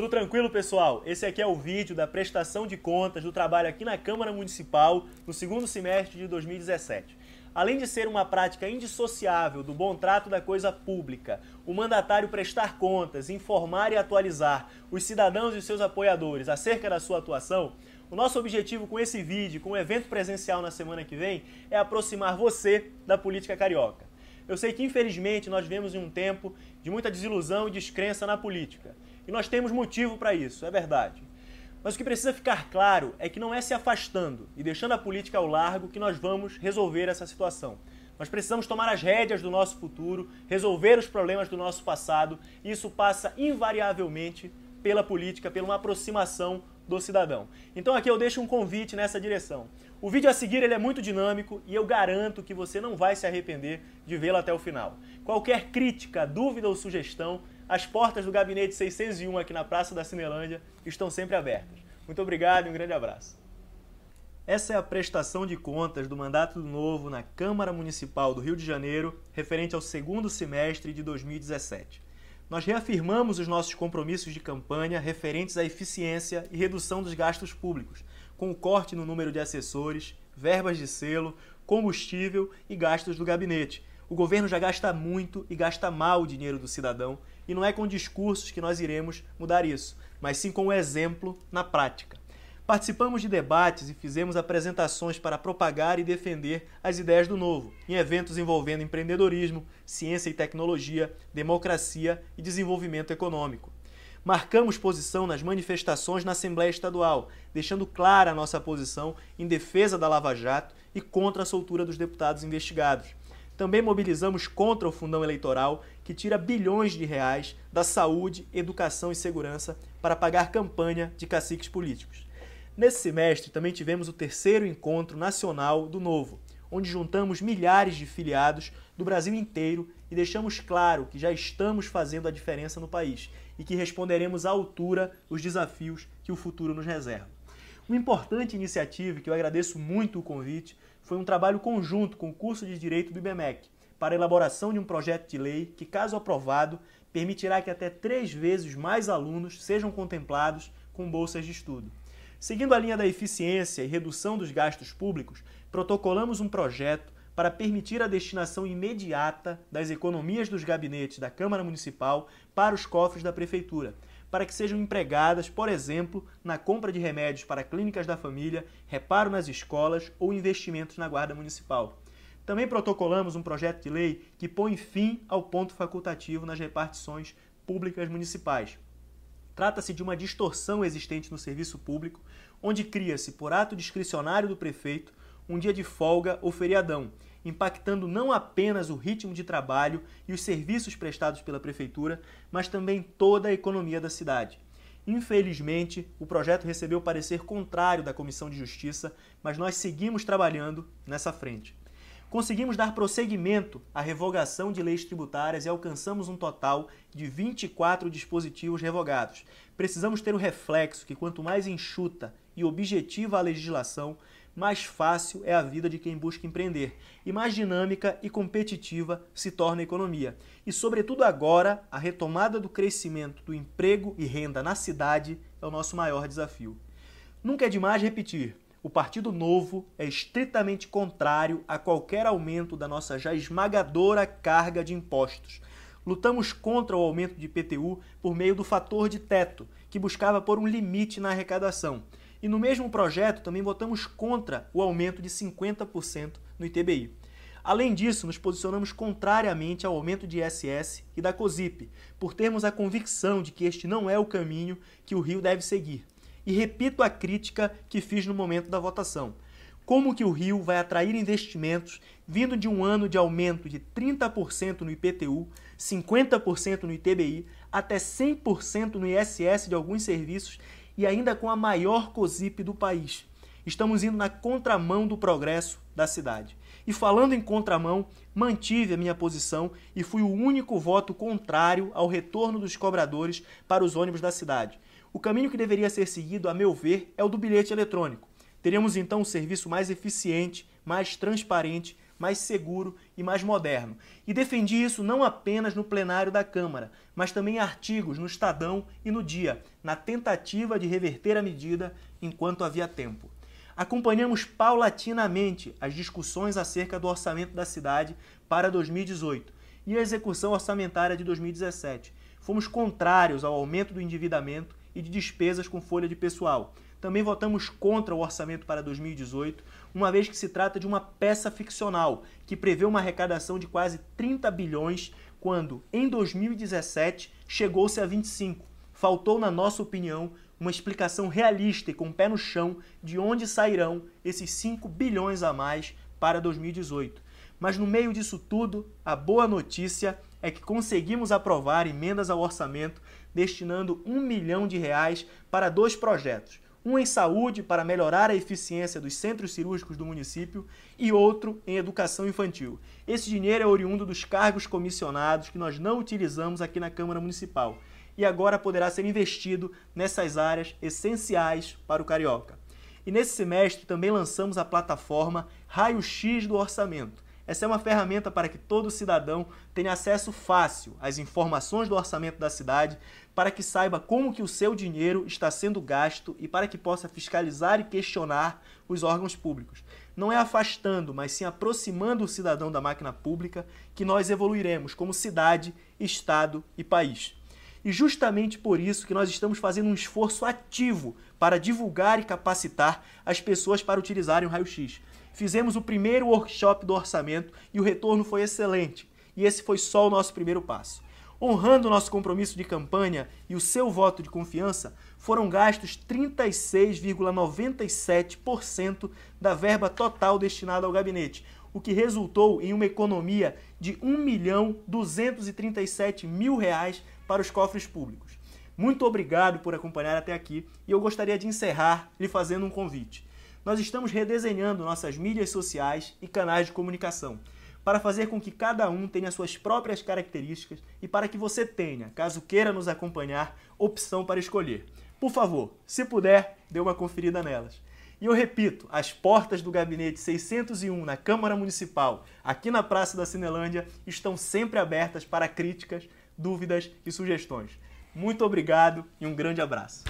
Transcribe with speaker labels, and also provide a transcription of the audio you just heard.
Speaker 1: Tudo tranquilo, pessoal? Esse aqui é o vídeo da prestação de contas do trabalho aqui na Câmara Municipal no segundo semestre de 2017. Além de ser uma prática indissociável do bom trato da coisa pública, o mandatário prestar contas, informar e atualizar os cidadãos e seus apoiadores acerca da sua atuação, o nosso objetivo com esse vídeo, com o evento presencial na semana que vem, é aproximar você da política carioca. Eu sei que, infelizmente, nós vivemos em um tempo de muita desilusão e descrença na política. E nós temos motivo para isso, é verdade. Mas o que precisa ficar claro é que não é se afastando e deixando a política ao largo que nós vamos resolver essa situação. Nós precisamos tomar as rédeas do nosso futuro, resolver os problemas do nosso passado, e isso passa invariavelmente pela política, pela uma aproximação do cidadão. Então aqui eu deixo um convite nessa direção. O vídeo a seguir ele é muito dinâmico e eu garanto que você não vai se arrepender de vê-lo até o final. Qualquer crítica, dúvida ou sugestão, as portas do gabinete 601 aqui na Praça da Cinelândia estão sempre abertas. Muito obrigado e um grande abraço. Essa é a prestação de contas do mandato do novo na Câmara Municipal do Rio de Janeiro, referente ao segundo semestre de 2017. Nós reafirmamos os nossos compromissos de campanha referentes à eficiência e redução dos gastos públicos, com o corte no número de assessores, verbas de selo, combustível e gastos do gabinete. O governo já gasta muito e gasta mal o dinheiro do cidadão e não é com discursos que nós iremos mudar isso, mas sim com o exemplo na prática. Participamos de debates e fizemos apresentações para propagar e defender as ideias do novo, em eventos envolvendo empreendedorismo, ciência e tecnologia, democracia e desenvolvimento econômico. Marcamos posição nas manifestações na Assembleia Estadual, deixando clara a nossa posição em defesa da Lava Jato e contra a soltura dos deputados investigados. Também mobilizamos contra o fundão eleitoral que tira bilhões de reais da saúde, educação e segurança para pagar campanha de caciques políticos. Nesse semestre também tivemos o terceiro encontro nacional do Novo, onde juntamos milhares de filiados do Brasil inteiro e deixamos claro que já estamos fazendo a diferença no país e que responderemos à altura os desafios que o futuro nos reserva. Uma importante iniciativa, que eu agradeço muito o convite, foi um trabalho conjunto com o curso de Direito do IBMEC para a elaboração de um projeto de lei que, caso aprovado, permitirá que até três vezes mais alunos sejam contemplados com bolsas de estudo. Seguindo a linha da eficiência e redução dos gastos públicos, protocolamos um projeto para permitir a destinação imediata das economias dos gabinetes da Câmara Municipal para os cofres da Prefeitura, para que sejam empregadas, por exemplo, na compra de remédios para clínicas da família, reparo nas escolas ou investimentos na Guarda Municipal. Também protocolamos um projeto de lei que põe fim ao ponto facultativo nas repartições públicas municipais. Trata-se de uma distorção existente no serviço público, onde cria-se, por ato discricionário do prefeito, um dia de folga ou feriadão, impactando não apenas o ritmo de trabalho e os serviços prestados pela Prefeitura, mas também toda a economia da cidade. Infelizmente, o projeto recebeu parecer contrário da Comissão de Justiça, mas nós seguimos trabalhando nessa frente. Conseguimos dar prosseguimento à revogação de leis tributárias e alcançamos um total de 24 dispositivos revogados. Precisamos ter o reflexo que quanto mais enxuta e objetiva a legislação, mais fácil é a vida de quem busca empreender e mais dinâmica e competitiva se torna a economia. E, sobretudo agora, a retomada do crescimento do emprego e renda na cidade é o nosso maior desafio. Nunca é demais repetir: o Partido Novo é estritamente contrário a qualquer aumento da nossa já esmagadora carga de impostos. Lutamos contra o aumento de IPTU por meio do fator de teto, que buscava pôr um limite na arrecadação. E no mesmo projeto também votamos contra o aumento de 50% no ITBI. Além disso, nos posicionamos contrariamente ao aumento de ISS e da COSIP, por termos a convicção de que este não é o caminho que o Rio deve seguir. E repito a crítica que fiz no momento da votação. Como que o Rio vai atrair investimentos vindo de um ano de aumento de 30% no IPTU, 50% no ITBI, até 100% no ISS de alguns serviços e ainda com a maior COSIP do país. Estamos indo na contramão do progresso da cidade. E falando em contramão, mantive a minha posição e fui o único voto contrário ao retorno dos cobradores para os ônibus da cidade. O caminho que deveria ser seguido, a meu ver, é o do bilhete eletrônico. Teríamos então um serviço mais eficiente, mais transparente, mais seguro e mais moderno. E defendi isso não apenas no plenário da Câmara, mas também em artigos no Estadão e no Dia, na tentativa de reverter a medida enquanto havia tempo. Acompanhamos paulatinamente as discussões acerca do orçamento da cidade para 2018 e a execução orçamentária de 2017. Fomos contrários ao aumento do endividamento e de despesas com folha de pessoal. Também votamos contra o orçamento para 2018, uma vez que se trata de uma peça ficcional que prevê uma arrecadação de quase 30 bilhões, quando em 2017 chegou-se a 25. Faltou, na nossa opinião, uma explicação realista e com o pé no chão de onde sairão esses 5 bilhões a mais para 2018. Mas no meio disso tudo, a boa notícia é que conseguimos aprovar emendas ao orçamento destinando um milhão de reais para dois projetos. Um em saúde para melhorar a eficiência dos centros cirúrgicos do município e outro em educação infantil. Esse dinheiro é oriundo dos cargos comissionados que nós não utilizamos aqui na Câmara Municipal e agora poderá ser investido nessas áreas essenciais para o carioca. E nesse semestre também lançamos a plataforma Raio X do Orçamento. Essa é uma ferramenta para que todo cidadão tenha acesso fácil às informações do orçamento da cidade, para que saiba como que o seu dinheiro está sendo gasto e para que possa fiscalizar e questionar os órgãos públicos. Não é afastando, mas sim aproximando o cidadão da máquina pública que nós evoluiremos como cidade, estado e país. E justamente por isso que nós estamos fazendo um esforço ativo para divulgar e capacitar as pessoas para utilizarem o raio-x. Fizemos o primeiro workshop do orçamento e o retorno foi excelente. E esse foi só o nosso primeiro passo. Honrando o nosso compromisso de campanha e o seu voto de confiança, foram gastos 36,97% da verba total destinada ao gabinete, o que resultou em uma economia de R$ 1 milhão 237 mil reais para os cofres públicos. Muito obrigado por acompanhar até aqui e eu gostaria de encerrar lhe fazendo um convite. Nós estamos redesenhando nossas mídias sociais e canais de comunicação para fazer com que cada um tenha suas próprias características e para que você tenha, caso queira nos acompanhar, opção para escolher. Por favor, se puder, dê uma conferida nelas. E eu repito, as portas do gabinete 601 na Câmara Municipal, aqui na Praça da Cinelândia, estão sempre abertas para críticas, dúvidas e sugestões. Muito obrigado e um grande abraço.